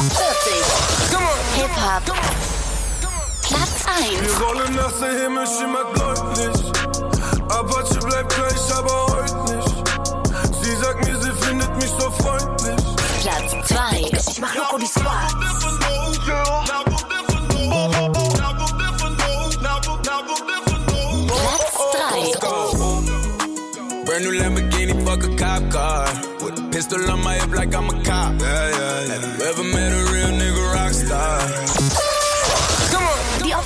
Top 40. Hip-Hop. Platz 1. Wir rollen nach der Himmel schimmert bläulich. Apache bleibt gleich, aber heute nicht. Sie sagt mir, sie findet mich so freundlich. Platz 2. Ich mach Loco die Squad. Platz 3. Brand new Lamborghini, fuck a cop car. With a pistol on my hip like I'm a cop. Yeah,